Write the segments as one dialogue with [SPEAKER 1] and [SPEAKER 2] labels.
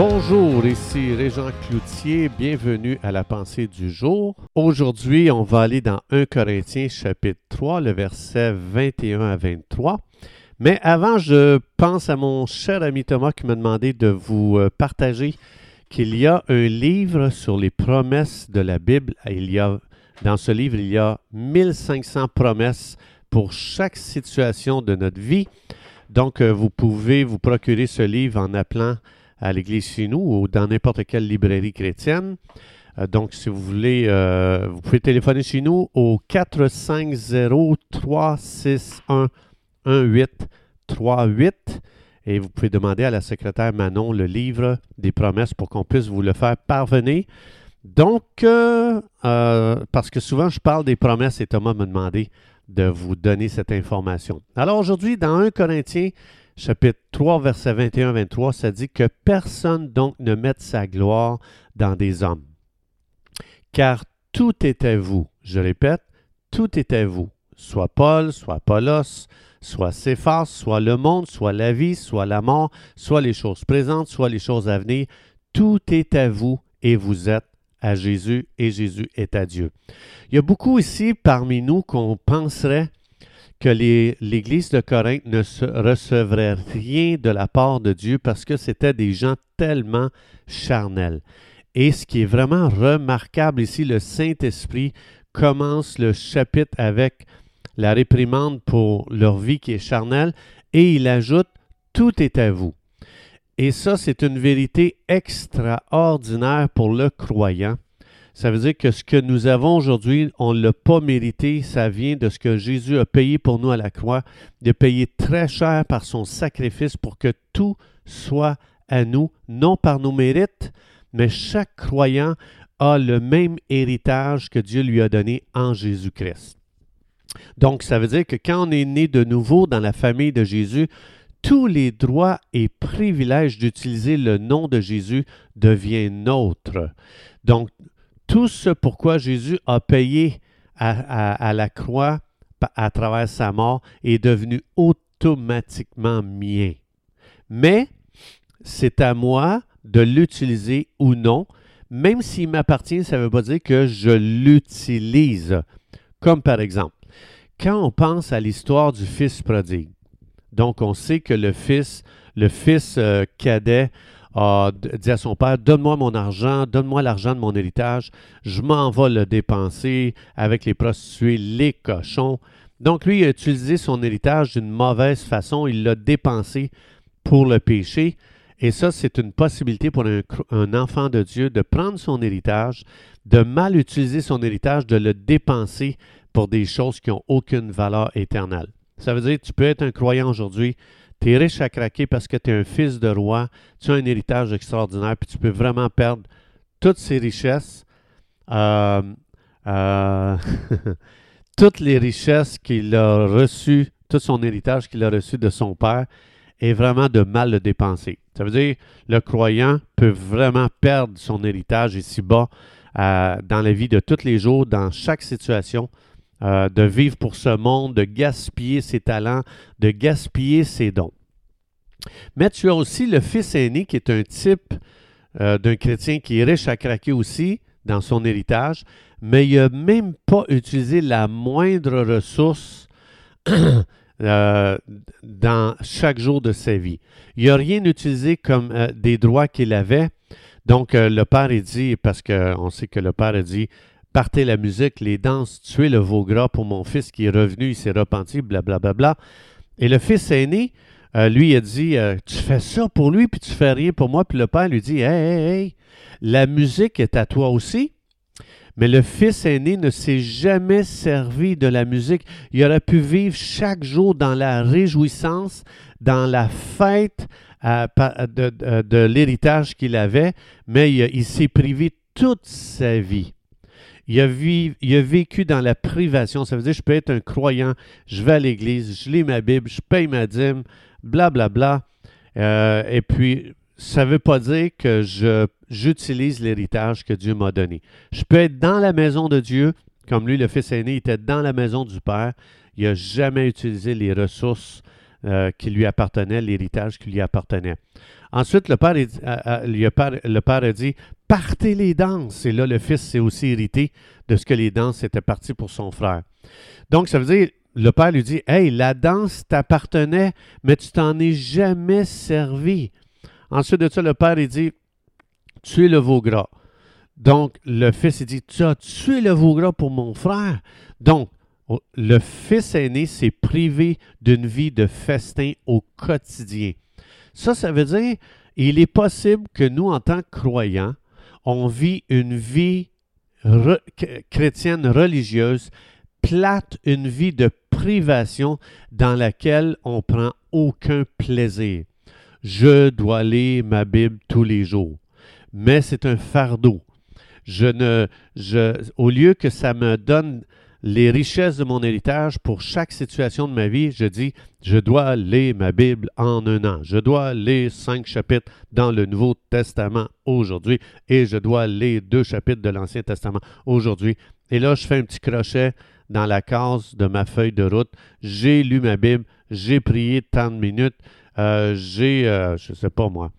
[SPEAKER 1] Bonjour, ici Régent Cloutier, bienvenue à la pensée du jour. Aujourd'hui, on va aller dans 1 Corinthiens chapitre 3, le verset 21 à 23. Mais avant, je pense à mon cher ami Thomas qui m'a demandé de vous euh, partager qu'il y a un livre sur les promesses de la Bible. Il y a, dans ce livre, il y a 1500 promesses pour chaque situation de notre vie. Donc, euh, vous pouvez vous procurer ce livre en appelant à l'église chez nous ou dans n'importe quelle librairie chrétienne. Euh, donc, si vous voulez, euh, vous pouvez téléphoner chez nous au 450-361-1838 et vous pouvez demander à la secrétaire Manon le livre des promesses pour qu'on puisse vous le faire parvenir. Donc, euh, parce que souvent je parle des promesses et Thomas m'a demandé de vous donner cette information. Alors aujourd'hui, dans 1 Corinthiens chapitre 3, verset 21-23, ça dit que personne donc ne mette sa gloire dans des hommes. Car tout est à vous. Je répète, tout est à vous. Soit Paul, soit Apollos, soit Céphas, soit le monde, soit la vie, soit la mort, soit les choses présentes, soit les choses à venir. Tout est à vous et vous êtes à Jésus et Jésus est à Dieu. Il y a beaucoup ici parmi nous qu'on penserait que l'Église de Corinthe ne recevrait rien de la part de Dieu parce que c'était des gens tellement charnels. Et ce qui est vraiment remarquable ici, le Saint-Esprit commence le chapitre avec la réprimande pour leur vie qui est charnelle et il ajoute Tout est à vous. Et ça, c'est une vérité extraordinaire pour le croyant ça veut dire que ce que nous avons aujourd'hui, on ne l'a pas mérité. Ça vient de ce que Jésus a payé pour nous à la croix, de payer très cher par son sacrifice pour que tout soit à nous, non par nos mérites, mais chaque croyant a le même héritage que Dieu lui a donné en Jésus-Christ. Donc, ça veut dire que quand on est né de nouveau dans la famille de Jésus, tous les droits et privilèges d'utiliser le nom de Jésus deviennent nôtres. Donc, tout ce pourquoi Jésus a payé à, la croix à travers sa mort est devenu automatiquement mien. Mais c'est à moi de l'utiliser ou non. Même s'il m'appartient, ça ne veut pas dire que je l'utilise. Comme par exemple, quand on pense à l'histoire du fils prodigue, donc on sait que le fils, le fils euh, cadet a dit à son père, donne-moi mon argent, donne-moi l'argent de mon héritage, je m'en vais le dépenser avec les prostituées, les cochons. Donc lui, il a utilisé son héritage d'une mauvaise façon, il l'a dépensé pour le péché. Et ça, c'est une possibilité pour un, enfant de Dieu de prendre son héritage, de mal utiliser son héritage, de le dépenser pour des choses qui n'ont aucune valeur éternelle. Ça veut dire que tu peux être un croyant aujourd'hui, tu es riche à craquer parce que tu es un fils de roi, tu as un héritage extraordinaire, puis tu peux vraiment perdre toutes ces richesses, euh, euh, toutes les richesses qu'il a reçues, tout son héritage qu'il a reçu de son père, et vraiment de mal le dépenser. Ça veut dire le croyant peut vraiment perdre son héritage ici-bas euh, dans la vie de tous les jours, dans chaque situation, euh, de vivre pour ce monde, de gaspiller ses talents, de gaspiller ses dons. Mais tu as aussi le fils aîné qui est un type euh, d'un chrétien qui est riche à craquer aussi dans son héritage, mais il n'a même pas utilisé la moindre ressource euh, dans chaque jour de sa vie. Il n'a rien utilisé comme des droits qu'il avait. Donc, le père est dit, parce qu'on sait que le père a dit, partez la musique, les danses, tuez le veau gras pour mon fils qui est revenu, il s'est repenti, blablabla. Bla, bla, bla. Et le fils aîné, euh, lui, a dit euh, Tu fais ça pour lui, puis tu fais rien pour moi. Puis le père lui dit Hey, hey, hey, la musique est à toi aussi. Mais le fils aîné ne s'est jamais servi de la musique. Il aurait pu vivre chaque jour dans la réjouissance, dans la fête de, l'héritage qu'il avait, mais il s'est privé toute sa vie. Il a, vécu dans la privation. Ça veut dire, je peux être un croyant, je vais à l'église, je lis ma Bible, je paye ma dîme, blablabla. Bla, bla. Euh, et puis, ça ne veut pas dire que j'utilise l'héritage que Dieu m'a donné. Je peux être dans la maison de Dieu, comme lui, le fils aîné, était dans la maison du Père. Il n'a jamais utilisé les ressources euh, qui lui appartenait, l'héritage qui lui appartenait. Ensuite, le père, le père a dit Partez les danses. Et là, le fils s'est aussi hérité de ce que les danses étaient parties pour son frère. Donc, ça veut dire le père lui dit Hey, la danse t'appartenait, mais tu t'en es jamais servi. Ensuite de ça, le père il dit Tu es le veau gras. Donc, le fils il dit Tu as tué le veau gras pour mon frère. Donc, le fils aîné s'est privé d'une vie de festin au quotidien. Ça, ça veut dire il est possible que nous, en tant que croyants, on vit une vie chrétienne religieuse plate, une vie de privation dans laquelle on prend aucun plaisir. Je dois lire ma Bible tous les jours, mais c'est un fardeau. Je ne, je, au lieu que ça me donne les richesses de mon héritage pour chaque situation de ma vie, je dis, je dois lire ma Bible en un an. Je dois lire cinq chapitres dans le Nouveau Testament aujourd'hui et je dois lire deux chapitres de l'Ancien Testament aujourd'hui. Et là, je fais un petit crochet dans la case de ma feuille de route. J'ai lu ma Bible, j'ai prié tant de minutes, euh, j'ai, euh, je ne sais pas moi.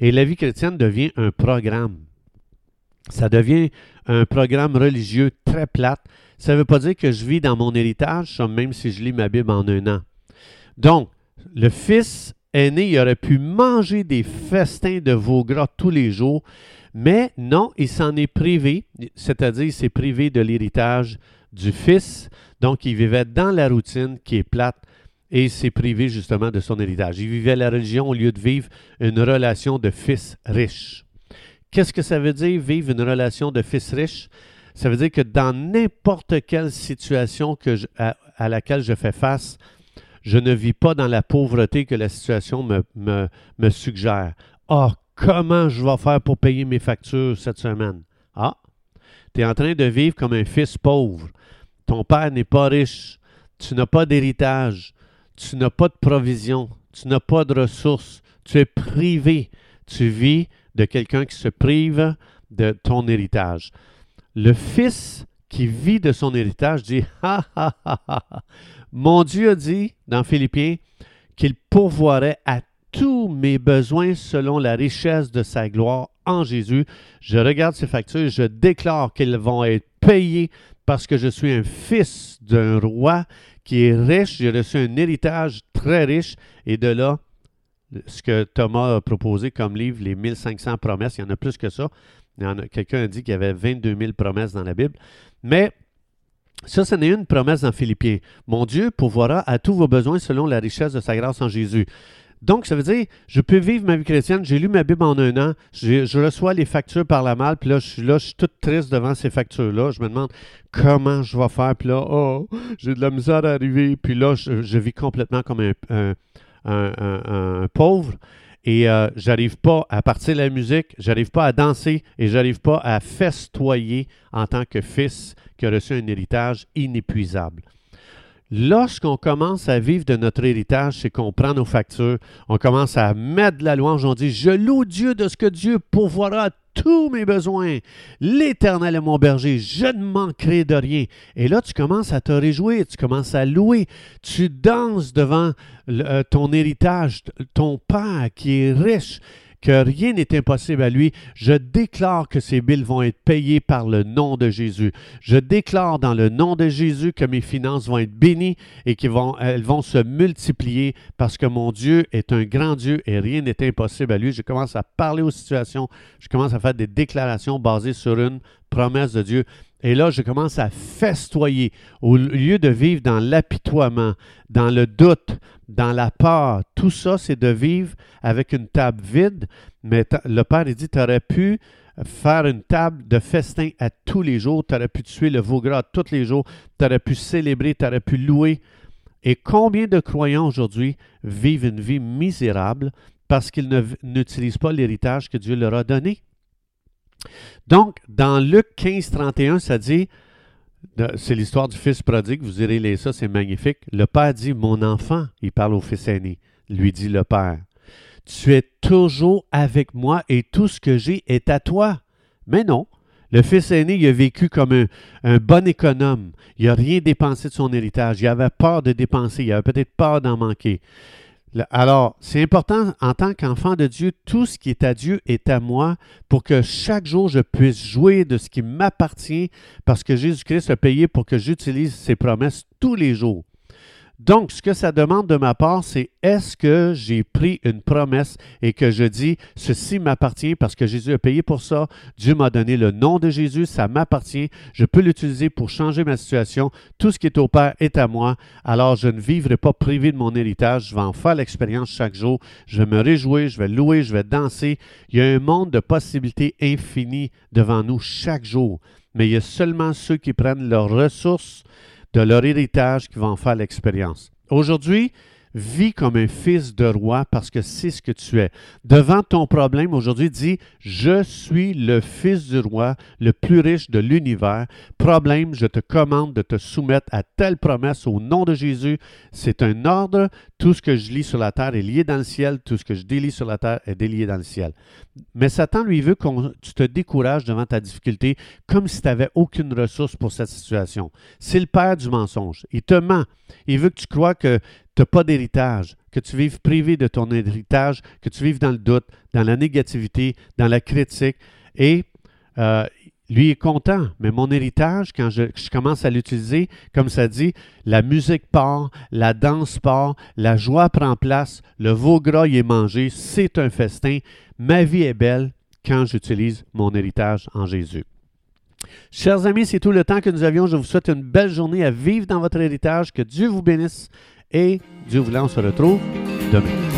[SPEAKER 1] Et la vie chrétienne devient un programme. Ça devient un programme religieux très plate. Ça ne veut pas dire que je vis dans mon héritage, même si je lis ma Bible en un an. Donc, le fils aîné, il aurait pu manger des festins de veau gras tous les jours, mais non, il s'en est privé, c'est-à-dire il s'est privé de l'héritage du fils. Donc, il vivait dans la routine qui est plate et il s'est privé justement de son héritage. Il vivait la religion au lieu de vivre une relation de fils riche. Qu'est-ce que ça veut dire vivre une relation de fils riche? Ça veut dire que dans n'importe quelle situation à, laquelle je fais face, je ne vis pas dans la pauvreté que la situation me, suggère. Ah, comment je vais faire pour payer mes factures cette semaine? Ah, tu es en train de vivre comme un fils pauvre. Ton père n'est pas riche. Tu n'as pas d'héritage. Tu n'as pas de provision. Tu n'as pas de ressources. Tu es privé. Tu vis de quelqu'un qui se prive de ton héritage. Le fils qui vit de son héritage dit Ha ha ha ha. Mon Dieu dit dans Philippiens qu'il pourvoirait à tous mes besoins selon la richesse de sa gloire en Jésus. Je regarde ces factures, je déclare qu'elles vont être payées parce que je suis un fils d'un roi qui est riche. J'ai reçu un héritage très riche et de là, ce que Thomas a proposé comme livre, les 1500 promesses, il y en a plus que ça. Quelqu'un a dit qu'il y avait 22 000 promesses dans la Bible. Mais ça, ce n'est une promesse dans Philippiens. Mon Dieu pourvoira à tous vos besoins selon la richesse de sa grâce en Jésus. Donc, ça veut dire, je peux vivre ma vie chrétienne. J'ai lu ma Bible en un an. Je, reçois les factures par la malle. Puis là, je suis là, je suis toute triste devant ces factures-là. Je me demande comment je vais faire. Puis là, oh, j'ai de la misère à arriver. Puis là, je, vis complètement comme un, un pauvre et euh, j'arrive pas à partir de la musique, j'arrive pas à danser et j'arrive pas à festoyer en tant que fils qui a reçu un héritage inépuisable. Lorsqu'on commence à vivre de notre héritage, c'est qu'on prend nos factures, on commence à mettre de la louange, on dit Je loue Dieu de ce que Dieu pourvoira tous mes besoins. L'Éternel est mon berger, je ne manquerai de rien. Et là, tu commences à te réjouir, tu commences à louer, tu danses devant euh, ton héritage, ton Père qui est riche, que rien n'est impossible à lui. Je déclare que ces billes vont être payées par le nom de Jésus. Je déclare dans le nom de Jésus que mes finances vont être bénies et qu'elles vont, vont se multiplier parce que mon Dieu est un grand Dieu et rien n'est impossible à lui. Je commence à parler aux situations, je commence à faire des déclarations basées sur une promesse de Dieu. Et là, je commence à festoyer. Au lieu de vivre dans l'apitoiement, dans le doute, dans la peur, tout ça, c'est de vivre avec une table vide. Mais le Père, il dit, tu aurais pu faire une table de festin à tous les jours, tu aurais pu tuer le veau gras tous les jours, tu aurais pu célébrer, tu aurais pu louer. Et combien de croyants aujourd'hui vivent une vie misérable parce qu'ils n'utilisent pas l'héritage que Dieu leur a donné? Donc, dans Luc 15, 31, ça dit, c'est l'histoire du fils prodigue, vous irez lire ça, c'est magnifique. Le père dit, mon enfant, il parle au fils aîné, lui dit le père, tu es toujours avec moi et tout ce que j'ai est à toi. Mais non, le fils aîné, il a vécu comme un, bon économe. Il n'a rien dépensé de son héritage. Il avait peur de dépenser. Il avait peut-être peur d'en manquer. Alors, c'est important en tant qu'enfant de Dieu, tout ce qui est à Dieu est à moi pour que chaque jour je puisse jouer de ce qui m'appartient parce que Jésus-Christ a payé pour que j'utilise ses promesses tous les jours. Donc, ce que ça demande de ma part, c'est est-ce que j'ai pris une promesse et que je dis, ceci m'appartient parce que Jésus a payé pour ça, Dieu m'a donné le nom de Jésus, ça m'appartient, je peux l'utiliser pour changer ma situation, tout ce qui est au Père est à moi, alors je ne vivrai pas privé de mon héritage, je vais en faire l'expérience chaque jour, je vais me réjouir, je vais louer, je vais danser. Il y a un monde de possibilités infinies devant nous chaque jour, mais il y a seulement ceux qui prennent leurs ressources, de leur héritage qui vont en faire l'expérience. Aujourd'hui, vis comme un fils de roi parce que c'est ce que tu es. Devant ton problème, aujourd'hui, dis, je suis le fils du roi, le plus riche de l'univers. Problème, je te commande de te soumettre à telle promesse au nom de Jésus. C'est un ordre. Tout ce que je lis sur la terre est lié dans le ciel. Tout ce que je délie sur la terre est délié dans le ciel. Mais Satan, lui, veut que tu te décourages devant ta difficulté comme si tu n'avais aucune ressource pour cette situation. C'est le père du mensonge. Il te ment. Il veut que tu crois que tu n'as pas d'héritage, que tu vives privé de ton héritage, que tu vives dans le doute, dans la négativité, dans la critique. Et euh, lui est content, mais mon héritage, quand je, commence à l'utiliser, comme ça dit, la musique part, la danse part, la joie prend place, le veau gras y est mangé, c'est un festin. Ma vie est belle quand j'utilise mon héritage en Jésus. Chers amis, c'est tout le temps que nous avions. Je vous souhaite une belle journée à vivre dans votre héritage. Que Dieu vous bénisse et Dieu voulant, on se retrouve demain.